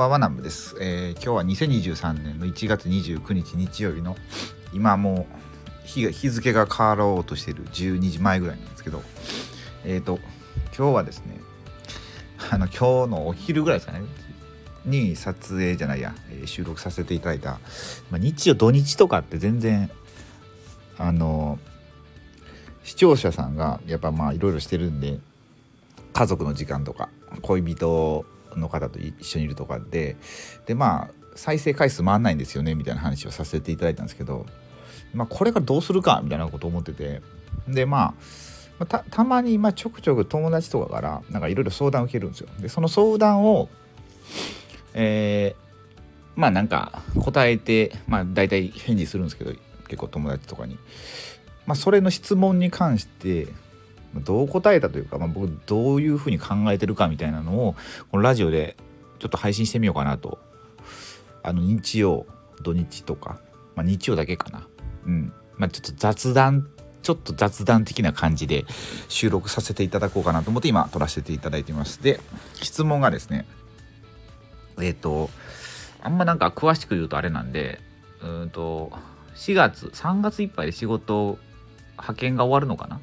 ばんは南部です、えー、今日は2023年の1月29日日曜日の今もう日日付が変わろうとしてる12時前ぐらいなんですけどえっ、ー、と今日はですねあの今日のお昼ぐらいですかねに撮影じゃないや、えー、収録させていただいた、まあ、日曜土日とかって全然あの視聴者さんがやっぱまあいろいろしてるんで家族の時間とか恋人の方と一緒にいるとかででまあ再生回数回んないんですよねみたいな話をさせていただいたんですけど、まあ、これからどうするかみたいなことを思っててでまあたたまにまちょくちょく友達とかからなんかいろいろ相談を受けるんですよ。でその相談をえー、まあなんか答えてまあ大体返事するんですけど結構友達とかに。まあ、それの質問に関してどう答えたというか、まあ、僕どういうふうに考えてるかみたいなのをこのラジオでちょっと配信してみようかなと。あの日曜土日とか、まあ、日曜だけかな。うん。まあちょっと雑談ちょっと雑談的な感じで収録させていただこうかなと思って今撮らせていただいてます。で質問がですねえっ、ー、とあんまなんか詳しく言うとあれなんでうんと4月3月いっぱいで仕事派遣が終わるのかな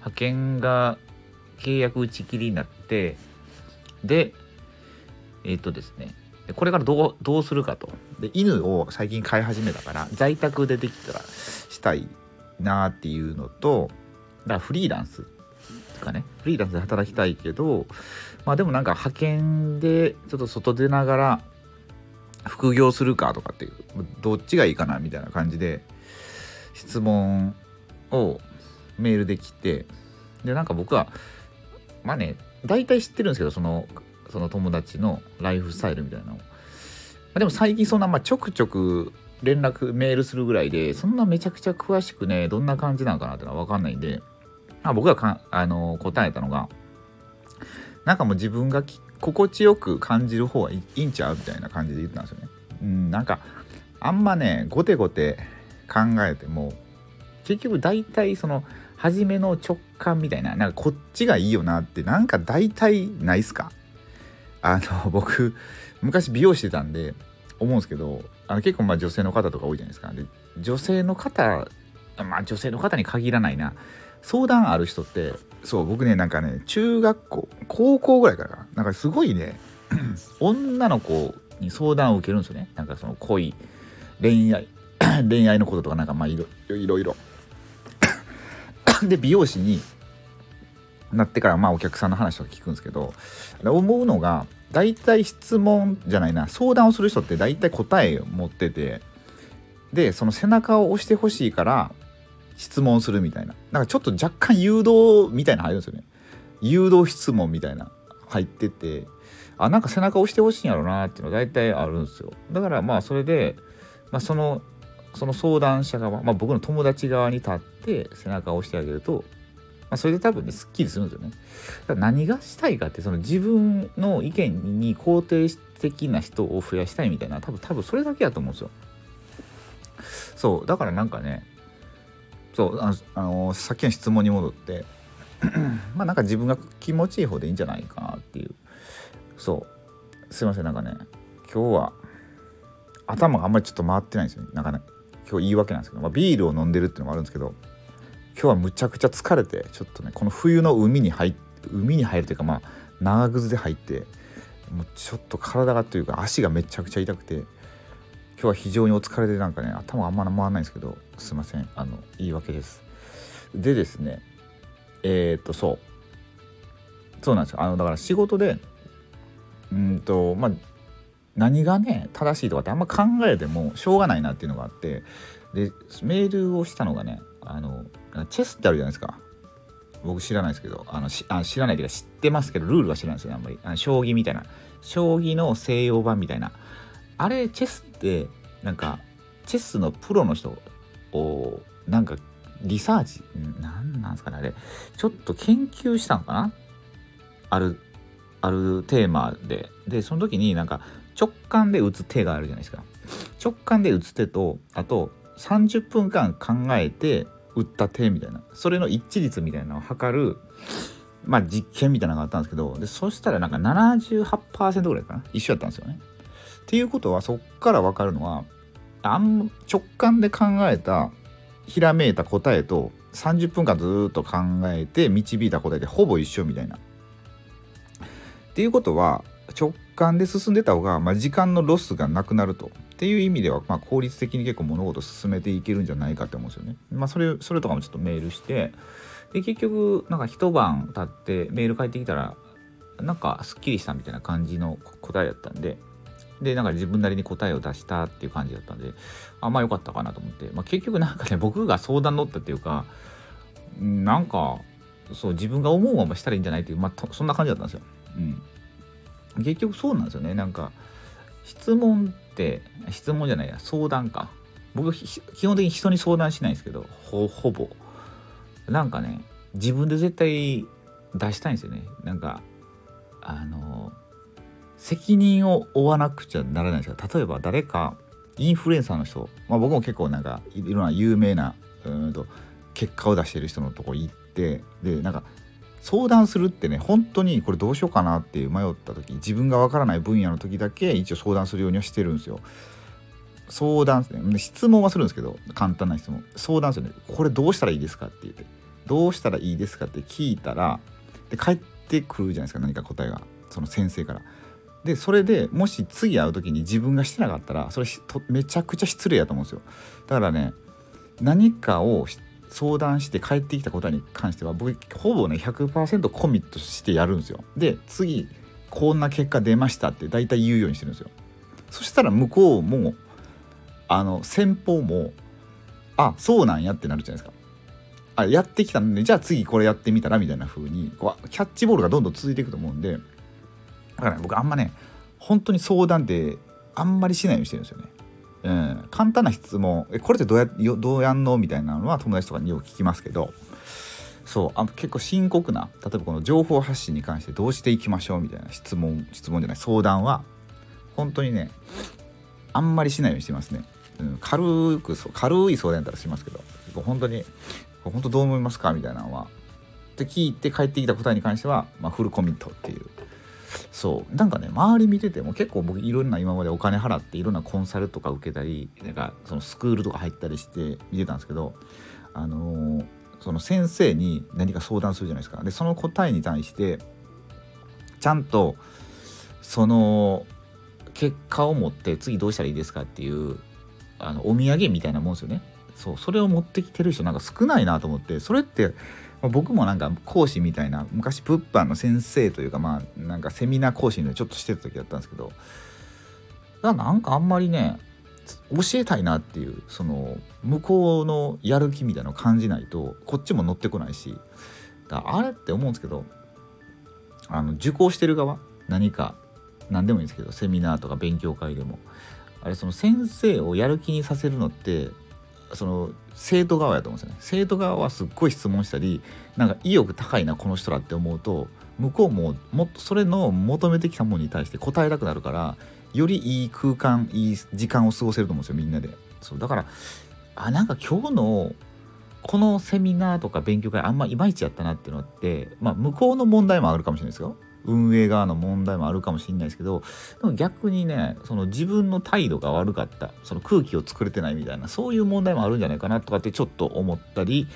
派遣が契約打ち切りになってでえっ、とですねこれからどうどうするかと。で犬を最近飼い始めたから在宅でできたらしたいなっていうのとだからフリーランスとかね。フリーランスで働きたいけどまあでもなんか派遣でちょっと外出ながら副業するかとかっていうどっちがいいかなみたいな感じで質問をメールで来てでなんか僕はまあね大体知ってるんですけどそのその友達のライフスタイルみたいなのを、まあ、でも最近そんな、まあ、ちょくちょく連絡メールするぐらいでそんなめちゃくちゃ詳しくねどんな感じなのかなってのは分かんないんで、まあ、僕がかあの答えたのがなんかもう自分が心地よく感じる方がいいんちゃうみたいな感じで言ったんですよね。うん、なんかあんまねゴテゴテ考えても結局大体その初めの直感みたいななんかこっちがいいよなってなんか大体ないっすか？あの僕昔美容してたんで思うんですけどあの結構まあ女性の方とか多いじゃないですか。で女性の方まあ女性の方に限らないな。相談ある人ってそう僕ねなんかね中学校高校ぐらいからなんかすごいね 女の子に相談を受けるんですよね。なんかその恋恋愛 恋愛のこととかなんかまあいろいろいろ。で美容師になってからまあお客さんの話とか聞くんですけど思うのが大体質問じゃないな相談をする人って大体答えを持っててでその背中を押してほしいから質問するみたいな。なんかちょっと若干誘導みたいな入るんですよね。誘導質問みたいな入っててあなんか背中押してほしいんやろうなっていうのが大体あるんですよ。だからまあそれで、まあ、そのその相談者側、まあ、僕の友達側に立って背中を押してあげると、まあ、それで多分ねすっきりするんですよね。だから何がしたいかってその自分の意見に肯定的な人を増やしたいみたいな多分多分それだけやと思うんですよ。そうだからなんかねそうああのさっきの質問に戻って まあなんか自分が気持ちいい方でいいんじゃないかなっていうそうすいませんなんかね今日は頭があんまりちょっと回ってないんですよねなんかね今日言い訳なんですけど、まあ、ビールを飲んでるっていうのもあるんですけど今日はむちゃくちゃ疲れてちょっとねこの冬の海に入海に入るというかまあ長靴で入ってもうちょっと体がというか足がめちゃくちゃ痛くて今日は非常にお疲れでなんかね頭あんま回らないんですけどすいませんあの言い訳です。でですねえー、っとそう。そうなんですよ。あのだから仕事でうんとまあ何がね正しいとかってあんま考えてもしょうがないなっていうのがあってでメールをしたのがねあのチェスってあるじゃないですか。僕知らないですけどあのしあ知らないというか知ってますけどルールは知らないですよあんまり。あの将棋みたいな。将棋の西洋版みたいな。あれチェスってなんかチェスのプロの人をなんかリサーチ何なんですかねあれ。ちょっと研究したのかな？あるあるテーマで。でその時になんか直感で打つ手があるじゃないですか直感で打つ手とあと30分間考えて打った手みたいなそれの一致率みたいなのを測るまあ実験みたいなのがあったんですけどでそしたらなんか78%ぐらいかな一緒だったんですよねっていうことはそっから分かるのはあん直感で考えたひらめいた答えと30分間ずっと考えて導いた答えでほぼ一緒みたいな。っていうことは直感で進んでた方が、まあ、時間のロスがなくなると。っていう意味では、まあ、効率的に結構物事を進めていけるんじゃないかって思うんですよね。まあ、それそれとかもちょっとメールしてで結局なんか一晩経ってメール返ってきたらなんかすっきりしたみたいな感じの答えだったんででなんか自分なりに答えを出したっていう感じだったんであまあよかったかなと思って、まあ、結局なんかね僕が相談乗ったっていうかなんかそう自分が思うまましたらいいんじゃないっていう、まあ、そんな感じだったんですよ。うん、結局そうなんですよね。なんか質問って質問じゃないや相談か。僕基本的に人に相談しないんですけどほぼ。なんかね自分で絶対出したいんですよね。なんかあの責任を負わなくちゃならないですか例えば誰かインフルエンサーの人、まあ、僕も結構なんかいろんな有名なうんと結果を出してる人のとこ行ってでなんか相談するってね本当にこれどうしようかなっていう迷った時自分がわからない分野の時だけ一応相談するようにはしてるんですよ。相談ですね質問はするんですけど簡単な質問相談するねこれどうしたらいいですかって言ってどうしたらいいですかって聞いたらで帰ってくるじゃないですか何か答えがその先生から。でそれでもし次会う時に自分がしてなかったらそれめちゃくちゃ失礼やと思うんですよ。だからね何かを相談して帰ってきたことに関しては僕ほぼね100%コミットしてやるんですよ。で次こんな結果出ましたって大体言うようにしてるんですよ。そしたら向こうもあの先方もあそうなんやってなるじゃないですか。あやってきたんでじゃあ次これやってみたらみたいな風にこうキャッチボールがどんどん続いていくと思うんでだからね僕あんまね本当に相談ってあんまりしないようにしてるんですよね。うん、簡単な質問。えこれってどうやどうやんの？みたいなのは友達とかによく聞きますけど。そう。あ結構深刻な例えばこの情報発信に関してどうしていきましょう？みたいな質問質問じゃない相談は本当にねあんまりしないようにしてますね、うん、軽く軽い相談だったらしますけど。本当に本当どう思いますか？みたいなのは。って聞いて帰ってきた答えに関しては、まあ、フルコミットっていう。そう。なんかね周り見てても結構僕いろんな今までお金払っていろんなコンサルとか受けたりなんかそのスクールとか入ったりして見てたんですけどあのー、その先生に何か相談するじゃないですか。でその答えに対してちゃんとその結果を持って次どうしたらいいですかっていうあのお土産みたいなもんですよね。そうそれを持ってきてる人なんか少ないなと思ってそれってま僕もなんか講師みたいな昔物販の先生というかまあなんかセミナー講師のちょっとしてた時だったんですけどなんかあんまりね教えたいなっていうその向こうのやる気みたいなのを感じないとこっちも乗ってこないしだあれって思うんですけどあの受講してる側何か何でもいいんですけどセミナーとか勉強会でも。あれその先生をやる気にさせるのってその生徒側やと思うんですよね。生徒側はすっごい質問したりなんか意欲高いなこの人らって思うと向こうももっとそれの求めてきたものに対して答えたくなるからよりいい空間いい時間を過ごせると思うんですよみんなで。そうだからあなんか今日のこのセミナーとか勉強会あんまいまいちやったなっていうのってまあ向こうの問題もあるかもしれないですよ。運営側の問題もあるかもしれないですけどでも逆にねその自分の態度が悪かったその空気を作れてないみたいなそういう問題もあるんじゃないかなとかってちょっと思ったり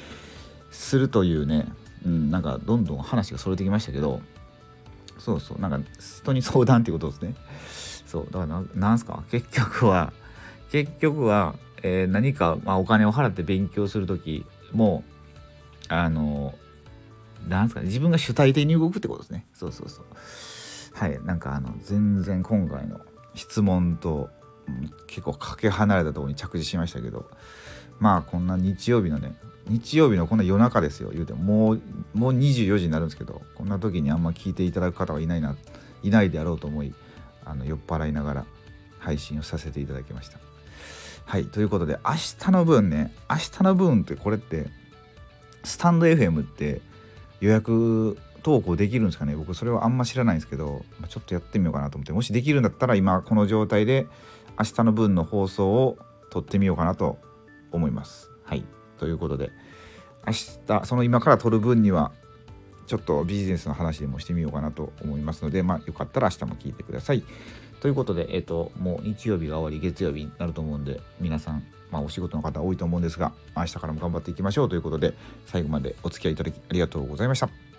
するというね、うん、なんかどんどん話がそれてきましたけどそうそうなんか人に相談っていうことですね。そうだからなんすか？結局は結局は、えー、何か、まあ、お金を払って勉強する時もあのなんすかね。自分が主体的に動くってことですね。そうそうそう。はい。なんかあの全然今回の質問と、結構かけ離れたところに着地しましたけど。まあこんな日曜日のね日曜日のこんな夜中ですよ。言うてももうもう24時になるんですけどこんな時にあんま聞いていただく方はいないないないであろうと思いあの酔っ払いながら配信をさせていただきました。はい。ということで明日の分ね明日の分ってこれってスタンド FM って予約投稿できるんですかね？僕それはあんま知らないんですけどちょっとやってみようかなと思って。もしできるんだったら今この状態で明日の分の放送を撮ってみようかなと思います。はい。ということで明日その今から撮る分にはちょっとビジネスの話でもしてみようかなと思いますのでまあよかったら明日も聞いてくださいということで、えっ、と、もう日曜日が終わり、月曜日になると思うんで、皆さん、まあ、お仕事の方多いと思うんですが、明日からも頑張っていきましょうということで、最後までお付き合いいただきありがとうございました。